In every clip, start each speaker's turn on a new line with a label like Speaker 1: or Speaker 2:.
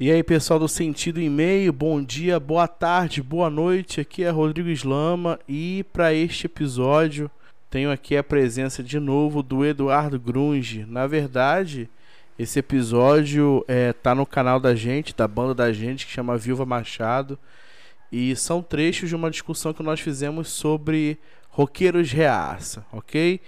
Speaker 1: E aí, pessoal do Sentido e Meio, bom dia, boa tarde, boa noite. Aqui é Rodrigo Islama e para este episódio tenho aqui a presença de novo do Eduardo Grunge. Na verdade, esse episódio é, tá no canal da gente, da banda da gente, que chama Viúva Machado. E são trechos de uma discussão que nós fizemos sobre roqueiros reaça, ok?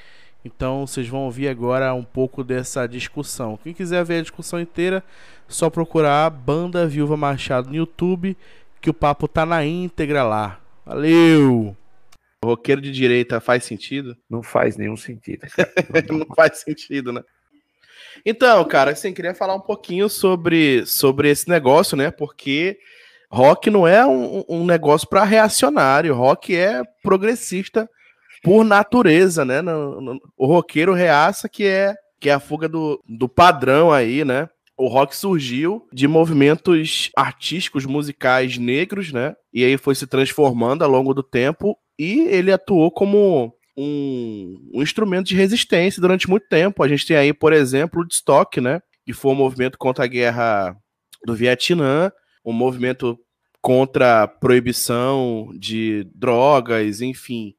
Speaker 1: Então vocês vão ouvir agora um pouco dessa discussão. Quem quiser ver a discussão inteira, só procurar Banda Viúva Machado no YouTube, que o papo tá na íntegra lá. Valeu! O roqueiro de direita faz sentido?
Speaker 2: Não faz nenhum sentido.
Speaker 1: Não faz sentido, né? Então, cara, assim, queria falar um pouquinho sobre, sobre esse negócio, né? Porque rock não é um, um negócio para reacionário, rock é progressista por natureza, né? No, no, o roqueiro reaça que é que é a fuga do, do padrão aí, né? O rock surgiu de movimentos artísticos, musicais negros, né? E aí foi se transformando ao longo do tempo e ele atuou como um, um instrumento de resistência durante muito tempo. A gente tem aí, por exemplo, o Woodstock, né? Que foi um movimento contra a guerra do Vietnã, um movimento contra a proibição de drogas, enfim.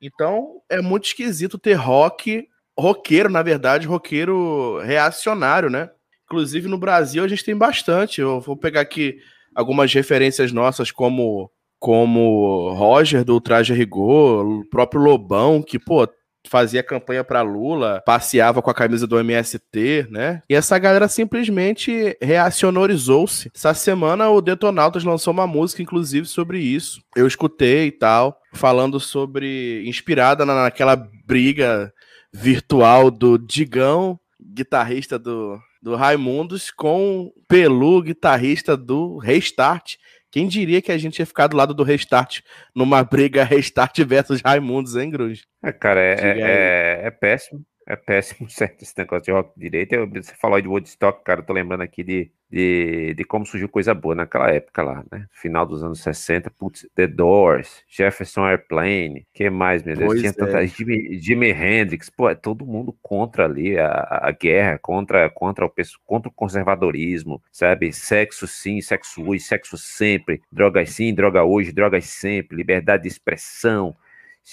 Speaker 1: Então é muito esquisito ter rock, roqueiro, na verdade, roqueiro reacionário, né? Inclusive no Brasil a gente tem bastante. Eu vou pegar aqui algumas referências nossas, como como Roger do Traje Rigor, o próprio Lobão, que, pô, fazia campanha para Lula, passeava com a camisa do MST, né? E essa galera simplesmente reacionorizou-se. Essa semana o Detonautas lançou uma música, inclusive, sobre isso. Eu escutei e tal, falando sobre. inspirada naquela briga virtual do Digão, guitarrista do, do Raimundos, com Pelu, guitarrista do Restart. Quem diria que a gente ia ficar do lado do Restart numa briga Restart versus Raimundos, hein, Grunge?
Speaker 2: É, cara, é, é, é, é, péssimo. É péssimo certo esse negócio de rock direito. Eu, você falou de Woodstock, cara, eu tô lembrando aqui de, de, de como surgiu coisa boa naquela época lá, né? Final dos anos 60, putz, The Doors, Jefferson Airplane, que mais, meu Deus? Pois Tinha é. tanta, Jimi, Jimi Hendrix, pô, é todo mundo contra ali a, a guerra, contra, contra, o, contra o conservadorismo, sabe? Sexo sim, sexo hoje, sexo sempre, drogas sim, droga hoje, drogas sempre, liberdade de expressão,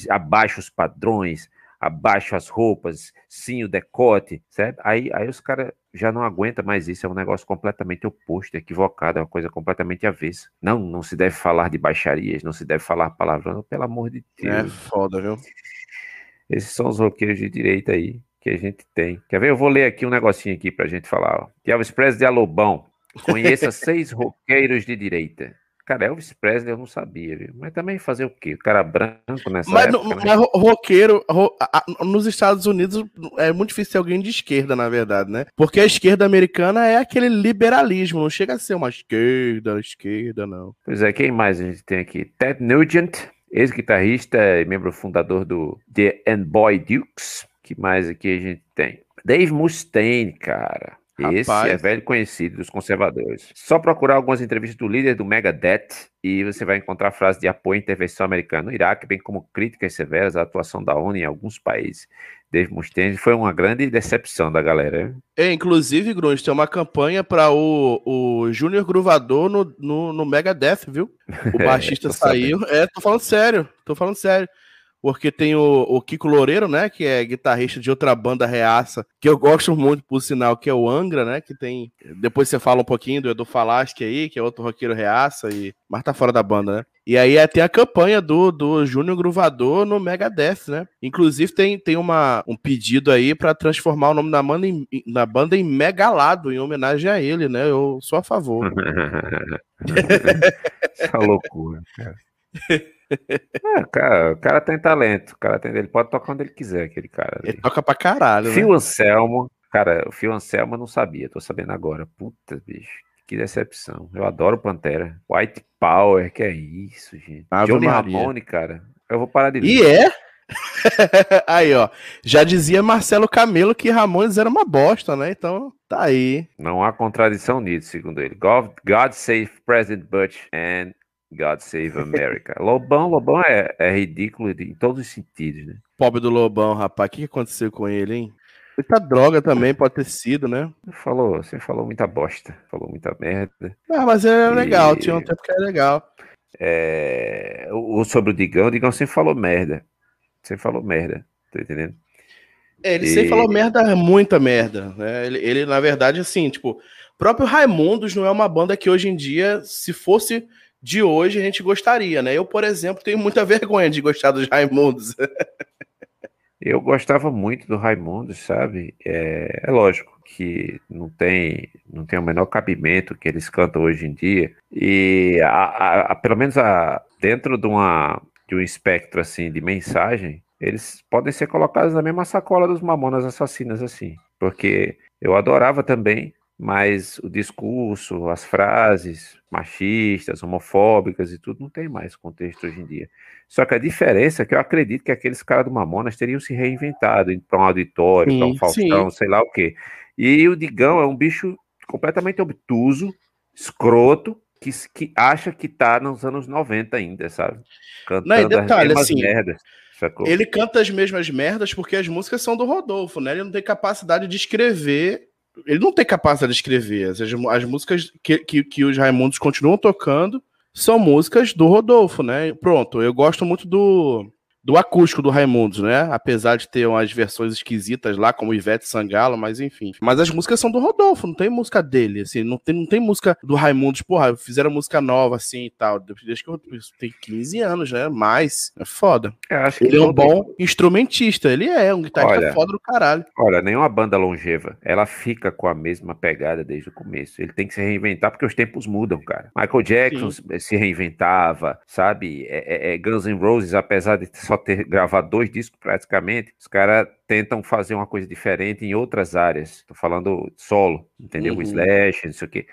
Speaker 2: abaixo os padrões, abaixo as roupas, sim o decote, certo? Aí, aí os caras já não aguentam mais isso, é um negócio completamente oposto, equivocado, é uma coisa completamente avessa. Não, não se deve falar de baixarias, não se deve falar palavrão, pelo amor de
Speaker 1: é Deus. É foda, viu?
Speaker 2: Esses são os roqueiros de direita aí que a gente tem. Quer ver? Eu vou ler aqui um negocinho aqui pra gente falar. Ó. Elvis Presley de Alobão. Conheça seis roqueiros de direita. Cara, Elvis Presley eu não sabia, viu? Mas também fazer o quê? O cara branco nessa
Speaker 1: mas,
Speaker 2: época,
Speaker 1: né? Mas roqueiro, ro, a, nos Estados Unidos é muito difícil ser alguém de esquerda, na verdade, né? Porque a esquerda americana é aquele liberalismo, não chega a ser uma esquerda, esquerda, não.
Speaker 2: Pois é, quem mais a gente tem aqui? Ted Nugent, ex-guitarrista e membro fundador do The And Boy Dukes. que mais aqui a gente tem? Dave Mustaine, cara. Esse Rapaz. é velho conhecido dos conservadores. Só procurar algumas entrevistas do líder do Megadeth e você vai encontrar frases de apoio à intervenção americana no Iraque, bem como críticas severas à atuação da ONU em alguns países. Dave Mustaine foi uma grande decepção da galera.
Speaker 1: É, inclusive, Grunge, tem uma campanha para o, o Júnior Gruvador no, no, no Megadeth, viu? O baixista é, saiu. Sabendo. É, tô falando sério, tô falando sério porque tem o, o, Kiko Loureiro, né, que é guitarrista de outra banda reaça, que eu gosto muito, por sinal, que é o Angra, né, que tem... Depois você fala um pouquinho do Edu Falasque aí, que é outro roqueiro reaça, e... mas tá fora da banda, né? E aí é, tem a campanha do, do Júnior Gruvador no Megadeth, né? Inclusive tem, tem uma, um pedido aí para transformar o nome da banda, em, na banda em Megalado, em homenagem a ele, né? Eu sou a favor.
Speaker 2: Essa loucura, cara. É, cara, o cara tem talento, cara tem, ele pode tocar onde ele quiser, aquele cara.
Speaker 1: Ali. Ele toca pra caralho.
Speaker 2: Fio né? Anselmo, cara, o Fio Anselmo eu não sabia, tô sabendo agora. Puta, bicho, que decepção. Eu adoro Pantera. White Power, que é isso, gente. Ave Johnny Maria. Ramone, cara. Eu vou parar de
Speaker 1: ver. E é? aí, ó. Já dizia Marcelo Camelo que Ramones era uma bosta, né? Então, tá aí.
Speaker 2: Não há contradição nisso, segundo ele. God, God save President Bush and God Save America. Lobão, Lobão é, é ridículo em todos os sentidos, né?
Speaker 1: Pobre do Lobão, rapaz. O que aconteceu com ele, hein? Muita droga também pode ter sido, né?
Speaker 2: Falou, você falou muita bosta, falou muita merda.
Speaker 1: Ah, mas era e... legal, tinha um tempo que era legal.
Speaker 2: É... O, sobre o Digão, o Digão sempre falou merda. Sempre falou merda, tá entendendo?
Speaker 1: É, ele e... sempre falou merda, muita merda. Né? Ele, ele, na verdade, assim, tipo, próprio Raimundos não é uma banda que hoje em dia, se fosse de hoje, a gente gostaria, né? Eu, por exemplo, tenho muita vergonha de gostar dos Raimundos.
Speaker 2: Eu gostava muito do Raimundo, sabe? É, é, lógico que não tem, não tem o menor cabimento que eles cantam hoje em dia. E a, a, a, pelo menos dentro de, uma, de um espectro assim de mensagem, eles podem ser colocados na mesma sacola dos Mamonas Assassinas, assim. Porque eu adorava também, mas o discurso, as frases machistas, homofóbicas e tudo não tem mais contexto hoje em dia. Só que a diferença é que eu acredito que aqueles caras do Mamonas teriam se reinventado, para um auditório, para um Faustão, sim. sei lá o quê. E o Digão é um bicho completamente obtuso, escroto, que, que acha que tá nos anos 90 ainda, sabe?
Speaker 1: Cantando não, e detalhe, assim, merdas. Sacou? Ele canta as mesmas merdas porque as músicas são do Rodolfo, né? Ele não tem capacidade de escrever. Ele não tem capacidade de escrever. As, as músicas que, que, que os Raimundos continuam tocando são músicas do Rodolfo, né? Pronto, eu gosto muito do do acústico do Raimundos, né? Apesar de ter umas versões esquisitas lá, como Ivete Sangalo, mas enfim. Mas as músicas são do Rodolfo, não tem música dele, assim, não tem, não tem música do Raimundos, porra, fizeram música nova, assim, e tal. Desde que eu tenho 15 anos, né? Mais. É foda. ele é um bom instrumentista, ele é um guitarrista olha, foda do caralho.
Speaker 2: Olha, nenhuma banda longeva, ela fica com a mesma pegada desde o começo. Ele tem que se reinventar porque os tempos mudam, cara. Michael Jackson Sim. se reinventava, sabe? É, é, é Guns N' Roses, apesar de só ter gravado dois discos praticamente, os caras tentam fazer uma coisa diferente em outras áreas. Tô falando solo, entendeu? Uhum. Slash, não sei o quê.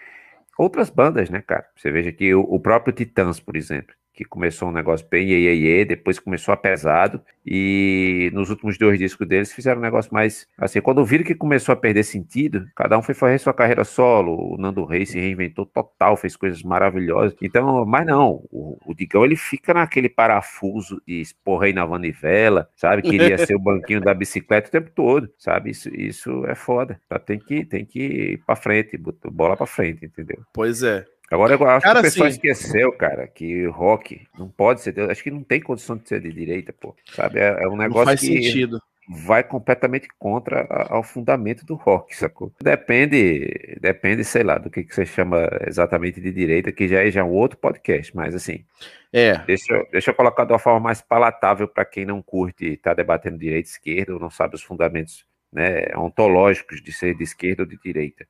Speaker 2: Outras bandas, né, cara? Você veja que o, o próprio Titãs, por exemplo que começou um negócio bem iê, iê, depois começou a pesado, e nos últimos dois discos deles fizeram um negócio mais, assim, quando viram que começou a perder sentido, cada um foi fazer sua carreira solo, o Nando Reis se reinventou total, fez coisas maravilhosas, então, mas não, o, o Digão, ele fica naquele parafuso de esporrei na vanivela, sabe, queria ser o banquinho da bicicleta o tempo todo, sabe, isso, isso é foda, tá? tem que, tem que ir pra frente, bola pra frente, entendeu?
Speaker 1: Pois é.
Speaker 2: Agora eu acho cara, que o pessoal sim. esqueceu, cara, que rock não pode ser. Acho que não tem condição de ser de direita, pô. Sabe? É, é um negócio faz que sentido. vai completamente contra a, ao fundamento do rock, sacou? Depende, depende, sei lá, do que, que você chama exatamente de direita, que já é já um outro podcast, mas assim. É. Deixa, deixa eu colocar de uma forma mais palatável para quem não curte estar tá debatendo direita e esquerda, ou não sabe os fundamentos né, ontológicos de ser de esquerda ou de direita.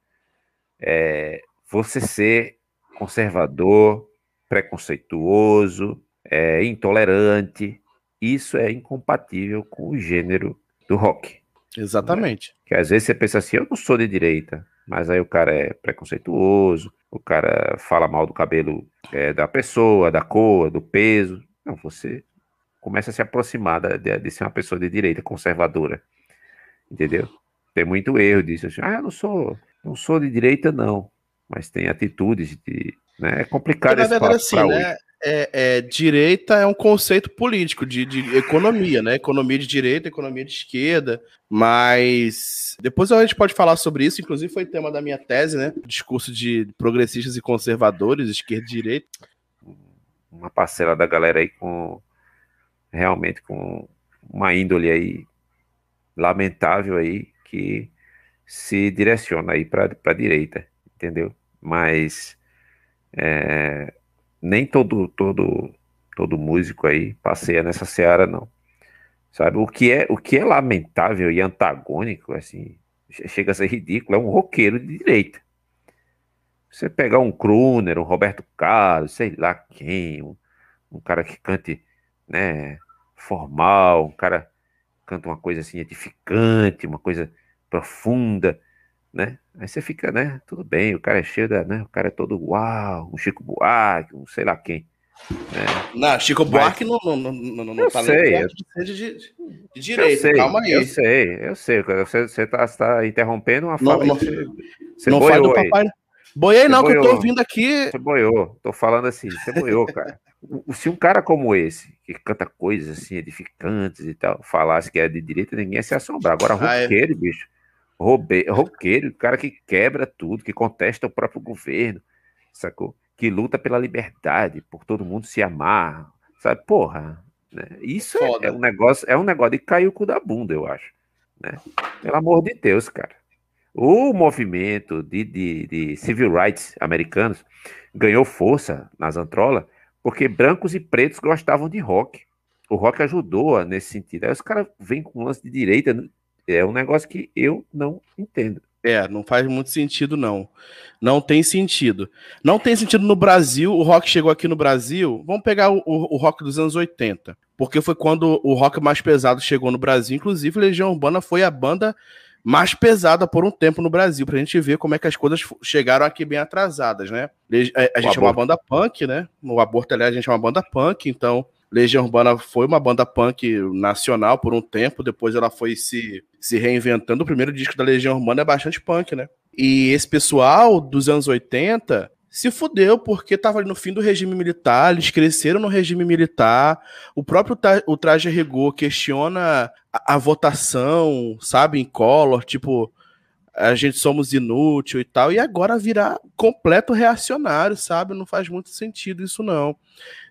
Speaker 2: É, você ser conservador, preconceituoso, é, intolerante. Isso é incompatível com o gênero do rock.
Speaker 1: Exatamente. Né?
Speaker 2: Que às vezes você pensa assim, eu não sou de direita, mas aí o cara é preconceituoso, o cara fala mal do cabelo é, da pessoa, da cor, do peso. Não, você começa a se aproximar de, de ser uma pessoa de direita, conservadora. Entendeu? Tem muito erro disso. Assim, ah, eu não sou, não sou de direita, não mas tem atitudes de. Né? É complicado Porque,
Speaker 1: na verdade, assim, né? É, é, direita é um conceito político de, de, economia, né? Economia de direita, economia de esquerda, mas depois a gente pode falar sobre isso. Inclusive foi tema da minha tese, né? Discurso de progressistas e conservadores, esquerda e direita.
Speaker 2: Uma parcela da galera aí com realmente com uma índole aí lamentável aí que se direciona aí para a direita, entendeu? Mas é, nem todo, todo, todo músico aí passeia nessa seara, não. Sabe, o que é, o que é lamentável e antagônico, assim, chega a ser ridículo, é um roqueiro de direita. Você pegar um Kruner, um Roberto Carlos, sei lá quem, um, um cara que cante, né, formal, um cara canta uma coisa assim edificante, uma coisa profunda, né? Aí você fica, né? Tudo bem, o cara é cheio da, né? O cara é todo uau, um Chico Buarque, um sei lá quem.
Speaker 1: Né? Não, Chico Buarque Mas, não, não, não, não, não tá sei, eu, de, de, de direito, sei, calma aí.
Speaker 2: Eu sei, eu sei. Você, você tá, tá interrompendo uma
Speaker 1: fala. Não, você, você não faz do papai. Aí. Boiei não, boiou. que eu tô ouvindo aqui.
Speaker 2: Você boiou, tô falando assim, você boiou, cara. Se um cara como esse, que canta coisas assim edificantes e tal, falasse que é de direita, ninguém ia se assombrar. Agora, roqueiro, ah, é. bicho robe, roqueiro, cara que quebra tudo, que contesta o próprio governo, sacou? Que luta pela liberdade, por todo mundo se amar, sabe? Porra, né? Isso é, é, um negócio, é um negócio de cair o cu da bunda, eu acho. Né? Pelo amor de Deus, cara. O movimento de, de, de civil rights americanos ganhou força nas Antrolas porque brancos e pretos gostavam de rock. O rock ajudou nesse sentido. Aí os caras vêm com um lance de direita. É um negócio que eu não entendo.
Speaker 1: É, não faz muito sentido, não. Não tem sentido. Não tem sentido no Brasil. O rock chegou aqui no Brasil. Vamos pegar o, o, o rock dos anos 80. Porque foi quando o rock mais pesado chegou no Brasil. Inclusive, Legião Urbana foi a banda mais pesada por um tempo no Brasil, pra gente ver como é que as coisas chegaram aqui bem atrasadas, né? A, a gente é uma banda punk, né? No Aborto, aliás, a gente é uma banda punk, então Legião Urbana foi uma banda punk nacional por um tempo, depois ela foi se, se reinventando. O primeiro disco da Legião Urbana é bastante punk, né? E esse pessoal dos anos 80 se fudeu porque estava ali no fim do regime militar, eles cresceram no regime militar. O próprio o traje rigor questiona a, a, votação, sabe, em color, tipo, a gente somos inútil e tal, e agora virar completo reacionário, sabe? Não faz muito sentido isso não.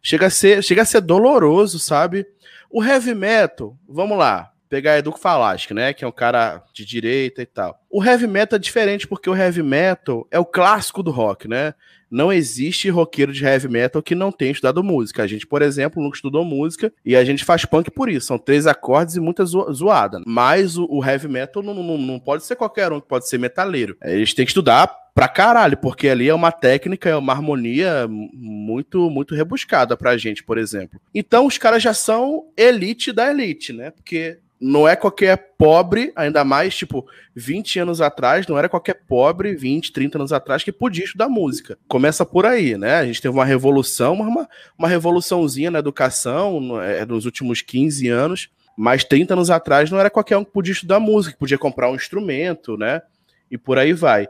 Speaker 1: Chega a ser, chega a ser doloroso, sabe? O heavy metal, vamos lá, pegar Edu Falaschi, né? Que é um cara de direita e tal. O heavy metal é diferente porque o heavy metal é o clássico do rock, né? Não existe roqueiro de heavy metal que não tenha estudado música. A gente, por exemplo, nunca estudou música e a gente faz punk por isso. São três acordes e muita zoada. Mas o, o heavy metal não, não, não pode ser qualquer um pode ser metaleiro. Eles têm que estudar pra caralho, porque ali é uma técnica, é uma harmonia muito, muito rebuscada pra gente, por exemplo. Então os caras já são elite da elite, né? Porque não é qualquer pobre, ainda mais, tipo, 20 anos atrás, não era qualquer pobre, 20, 30 anos atrás, que podia estudar música. Começa por aí, né? A gente teve uma revolução, uma, uma revoluçãozinha na educação é, nos últimos 15 anos, mas 30 anos atrás não era qualquer um que podia estudar música, que podia comprar um instrumento, né? E por aí vai.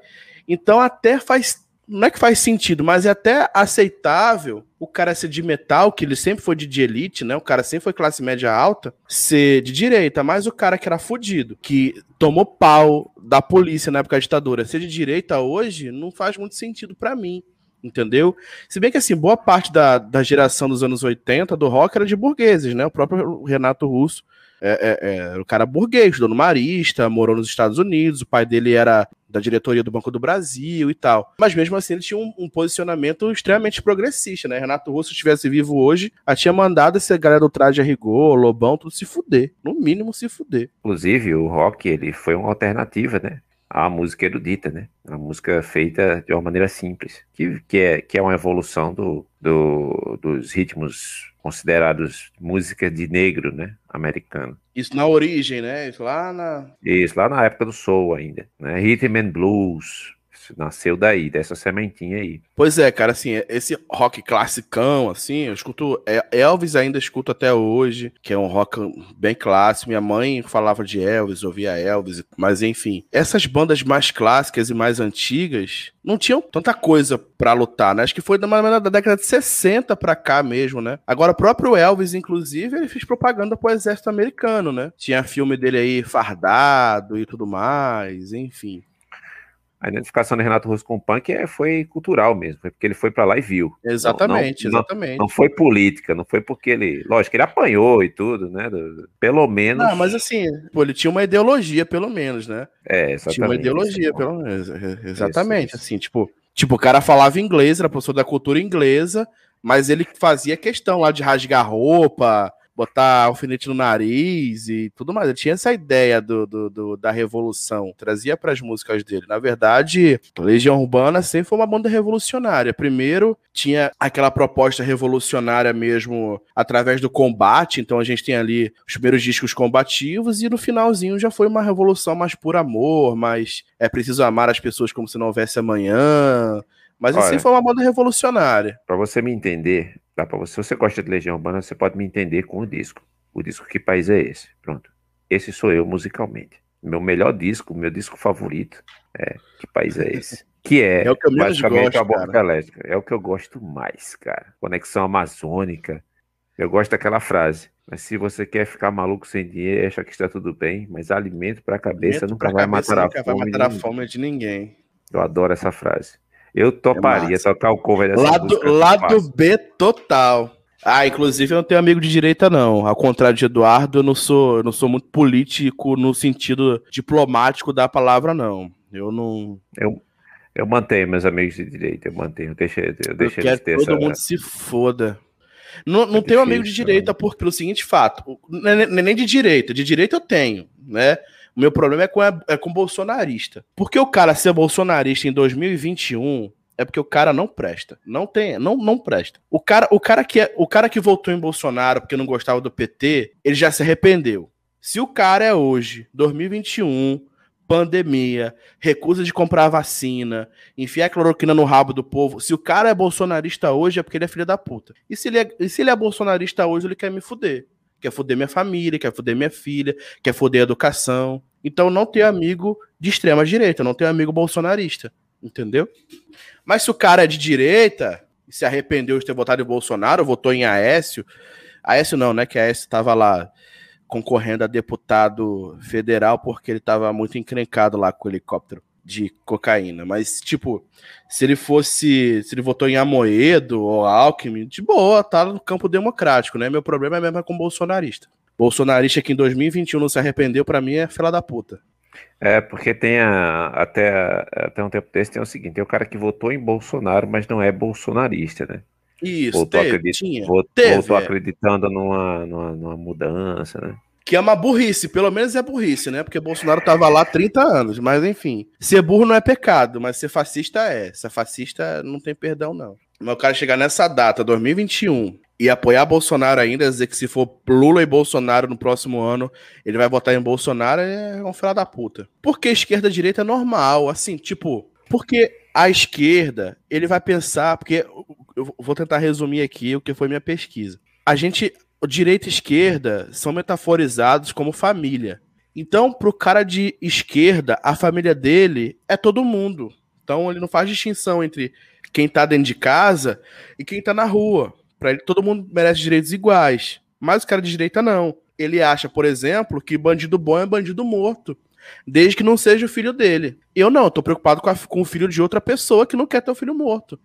Speaker 1: Então até faz não é que faz sentido, mas é até aceitável o cara ser de metal, que ele sempre foi de elite, né? O cara sempre foi classe média alta, ser de direita, mas o cara que era fudido, que tomou pau da polícia na época da ditadura, ser de direita hoje, não faz muito sentido para mim. Entendeu? Se bem que, assim, boa parte da, da geração dos anos 80 do rock era de burgueses, né? O próprio Renato Russo é, é, é, o cara burguês, dono marista, morou nos Estados Unidos, o pai dele era da diretoria do Banco do Brasil e tal. Mas mesmo assim ele tinha um, um posicionamento extremamente progressista, né? Renato Russo, se estivesse vivo hoje, a tinha mandado essa galera do traje a rigor, Lobão, tudo se fuder. No mínimo se fuder.
Speaker 2: Inclusive, o rock, ele foi uma alternativa, né? A música erudita, né? A música feita de uma maneira simples, que, que, é, que é uma evolução do, do, dos ritmos considerados música de negro, né? Americano.
Speaker 1: Isso na origem, né? Isso lá na.
Speaker 2: Isso, lá na época do soul ainda. Né? Rhythm and Blues, nasceu daí, dessa sementinha aí.
Speaker 1: Pois é, cara, assim, esse rock classicão, assim, eu escuto Elvis ainda escuto até hoje, que é um rock bem clássico. Minha mãe falava de Elvis, ouvia Elvis, mas enfim, essas bandas mais clássicas e mais antigas não tinham tanta coisa para lutar, né? Acho que foi da, da década de 60 para cá mesmo, né? Agora, o próprio Elvis, inclusive, ele fez propaganda pro exército americano, né? Tinha filme dele aí fardado e tudo mais, enfim
Speaker 2: a identificação de Renato Russo com o punk é, foi cultural mesmo, foi porque ele foi para lá e viu.
Speaker 1: Exatamente,
Speaker 2: não, não,
Speaker 1: exatamente.
Speaker 2: Não, não, foi política, não foi porque ele. Lógico, ele apanhou e tudo, né? Pelo menos. Não,
Speaker 1: mas assim, ele tinha uma ideologia, pelo menos, né?
Speaker 2: É, exatamente.
Speaker 1: Tinha uma ideologia, pelo menos. Exatamente. Isso, isso. Assim, tipo, tipo, o cara falava inglês, era professor da cultura inglesa, mas ele fazia questão lá de rasgar roupa, botar alfinete no nariz e tudo mais. Ele tinha essa ideia do, do, do da revolução, trazia para as músicas dele. Na verdade, Legião Urbana sempre foi uma banda revolucionária. Primeiro, tinha aquela proposta revolucionária mesmo através do combate, então a gente tem ali os primeiros discos combativos e no finalzinho já foi uma revolução mais por amor, mais é preciso amar as pessoas como se não houvesse amanhã. Mas assim foi uma banda revolucionária.
Speaker 2: Para você me entender, Dá para você. Se você gosta de Legião Urbana, você pode me entender com o disco. O disco Que País é Esse? Pronto. Esse sou eu musicalmente. Meu melhor disco, meu disco favorito é Que País é Esse? Que é,
Speaker 1: é o que eu basicamente
Speaker 2: gosto, a Boca Elétrica. É o que eu gosto mais, cara. Conexão amazônica. Eu gosto daquela frase. Mas se você quer ficar maluco sem dinheiro, acha que está tudo bem, mas alimento para a cabeça alimento nunca vai cabeça matar nunca.
Speaker 1: Vai matar a fome de ninguém.
Speaker 2: Eu adoro essa frase. Eu toparia é tocar o cover
Speaker 1: dessa lado, música. Lado B total. Ah, inclusive eu não tenho amigo de direita, não. Ao contrário de Eduardo, eu não sou, eu não sou muito político no sentido diplomático da palavra, não. Eu não.
Speaker 2: Eu, eu mantenho meus amigos de direita, eu mantenho. Deixa, eu deixo
Speaker 1: eu quero que todo essa... mundo se foda. Não, não é tenho amigo de direita por, pelo seguinte fato. Nem de direita. De direita eu tenho, né? O meu problema é com, é com bolsonarista. Porque o cara ser bolsonarista em 2021 é porque o cara não presta. Não tem, não, não presta. O cara, o cara que é, o cara que votou em Bolsonaro porque não gostava do PT, ele já se arrependeu. Se o cara é hoje, 2021, pandemia, recusa de comprar vacina, enfiar cloroquina no rabo do povo, se o cara é bolsonarista hoje é porque ele é filho da puta. E se ele é, se ele é bolsonarista hoje, ele quer me fuder. Quer fuder minha família, quer fuder minha filha, quer fuder a educação. Então não tenho amigo de extrema direita, não tenho amigo bolsonarista. Entendeu? Mas se o cara é de direita se arrependeu de ter votado em Bolsonaro, votou em Aécio. Aécio não, né? Que Aécio estava lá concorrendo a deputado federal porque ele estava muito encrencado lá com o helicóptero de cocaína. Mas, tipo, se ele fosse. Se ele votou em Amoedo ou Alckmin, de boa, tá no campo democrático, né? Meu problema é mesmo com bolsonarista. Bolsonarista que em 2021 não se arrependeu, para mim é fila da puta.
Speaker 2: É, porque tem a, até, até um tempo desse tem o seguinte, tem o cara que votou em Bolsonaro, mas não é bolsonarista, né?
Speaker 1: Isso,
Speaker 2: voltou, teve, acredit, tinha, teve, é. acreditando numa, numa, numa, mudança, né?
Speaker 1: Que é uma burrice, pelo menos é burrice, né? Porque Bolsonaro tava lá há 30 anos, mas enfim. Ser burro não é pecado, mas ser fascista é. Ser fascista não tem perdão, não. Mas o cara chegar nessa data, 2021, e apoiar Bolsonaro ainda, dizer que se for Lula e Bolsonaro no próximo ano, ele vai votar em Bolsonaro, é um filho da puta. Porque esquerda direita é normal, assim, tipo, porque a esquerda, ele vai pensar, porque eu vou tentar resumir aqui o que foi minha pesquisa. A gente, direita e esquerda são metaforizados como família. Então, pro cara de esquerda, a família dele é todo mundo. Então, ele não faz distinção entre quem tá dentro de casa e quem tá na rua. Para ele, todo mundo merece direitos iguais. Mas o cara de direita não. Ele acha, por exemplo, que bandido bom é bandido morto. Desde que não seja o filho dele. Eu não, eu tô preocupado com, a, com o filho de outra pessoa que não quer ter o filho morto.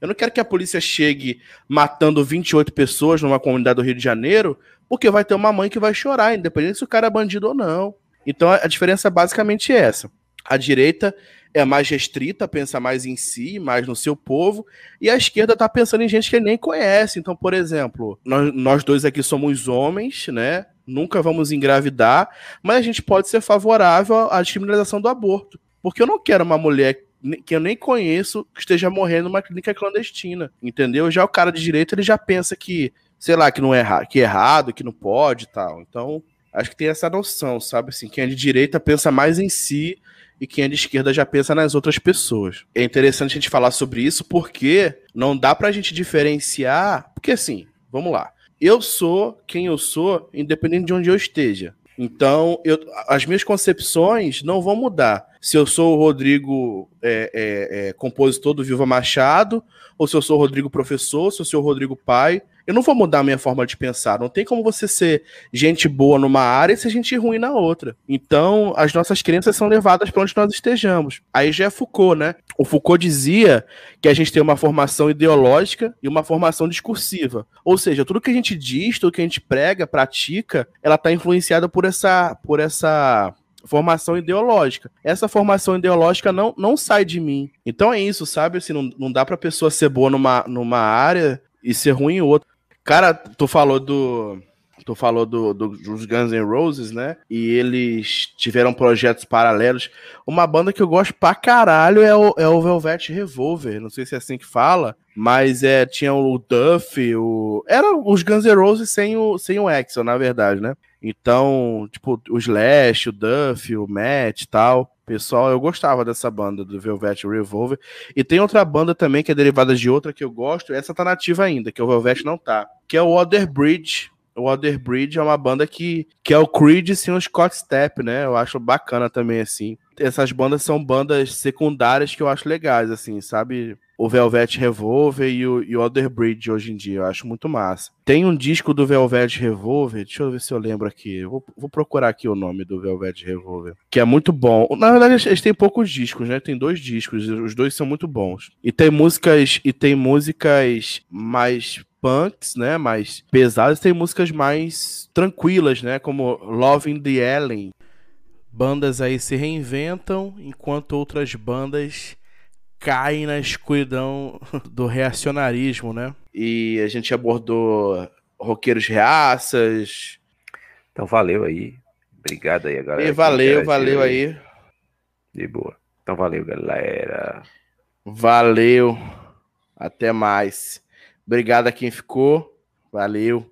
Speaker 1: Eu não quero que a polícia chegue matando 28 pessoas numa comunidade do Rio de Janeiro, porque vai ter uma mãe que vai chorar, independente se o cara é bandido ou não. Então a diferença é basicamente essa. A direita é mais restrita, pensa mais em si, mais no seu povo, e a esquerda está pensando em gente que ele nem conhece. Então, por exemplo, nós, nós dois aqui somos homens, né? Nunca vamos engravidar, mas a gente pode ser favorável à descriminalização do aborto. Porque eu não quero uma mulher que eu nem conheço que esteja morrendo numa clínica clandestina, entendeu? Já o cara de direito, ele já pensa que, sei lá, que não é, que é errado, que não pode e tal. Então, acho que tem essa noção, sabe? Assim, quem é de direita pensa mais em si e quem é de esquerda já pensa nas outras pessoas. É interessante a gente falar sobre isso porque não dá pra gente diferenciar. Porque assim, vamos lá. Eu sou quem eu sou, independente de onde eu esteja. Então, eu, as minhas concepções não vão mudar. Se eu sou o Rodrigo, é, é, é, compositor do Viva Machado, ou se eu sou o Rodrigo professor, se eu sou o Rodrigo pai, eu não vou mudar a minha forma de pensar. Não tem como você ser gente boa numa área e ser gente ruim na outra. Então, as nossas crenças são levadas para onde nós estejamos. Aí já é Foucault, né? O Foucault dizia que a gente tem uma formação ideológica e uma formação discursiva. Ou seja, tudo que a gente diz, tudo que a gente prega, pratica, ela está influenciada por essa, por essa formação ideológica. Essa formação ideológica não, não sai de mim. Então é isso, sabe? Assim, não, não dá pra pessoa ser boa numa, numa área e ser ruim em outra. Cara, tu falou do. Tu falou do, do, dos Guns N' Roses, né? E eles tiveram projetos paralelos. Uma banda que eu gosto pra caralho é o, é o Velvet Revolver. Não sei se é assim que fala, mas é, tinha o Duff, o. Era os Guns N' Roses sem o, sem o Axel, na verdade, né? Então, tipo, o Slash, o Duff, o Matt e tal. Pessoal, eu gostava dessa banda do Velvet Revolver. E tem outra banda também que é derivada de outra que eu gosto. Essa tá nativa ainda, que o Velvet não tá. Que é o Other Bridge. O Other Bridge é uma banda que, que é o Creed sem o Scott Stepp, né? Eu acho bacana também, assim. Essas bandas são bandas secundárias que eu acho legais, assim, sabe? O Velvet Revolver e o, e o Other Bridge hoje em dia. Eu acho muito massa. Tem um disco do Velvet Revolver, deixa eu ver se eu lembro aqui. Vou, vou procurar aqui o nome do Velvet Revolver, que é muito bom. Na verdade, eles têm poucos discos, né? Tem dois discos, os dois são muito bons. E tem músicas e tem músicas mais punks, né, mais pesadas, tem músicas mais tranquilas, né, como Loving the Ellen. Bandas aí se reinventam enquanto outras bandas cai na escuridão do reacionarismo, né? E a gente abordou roqueiros reaças.
Speaker 2: Então valeu aí. Obrigado aí, galera.
Speaker 1: E valeu, valeu aí.
Speaker 2: De boa. Então valeu, galera.
Speaker 1: Valeu. Até mais. Obrigado a quem ficou. Valeu.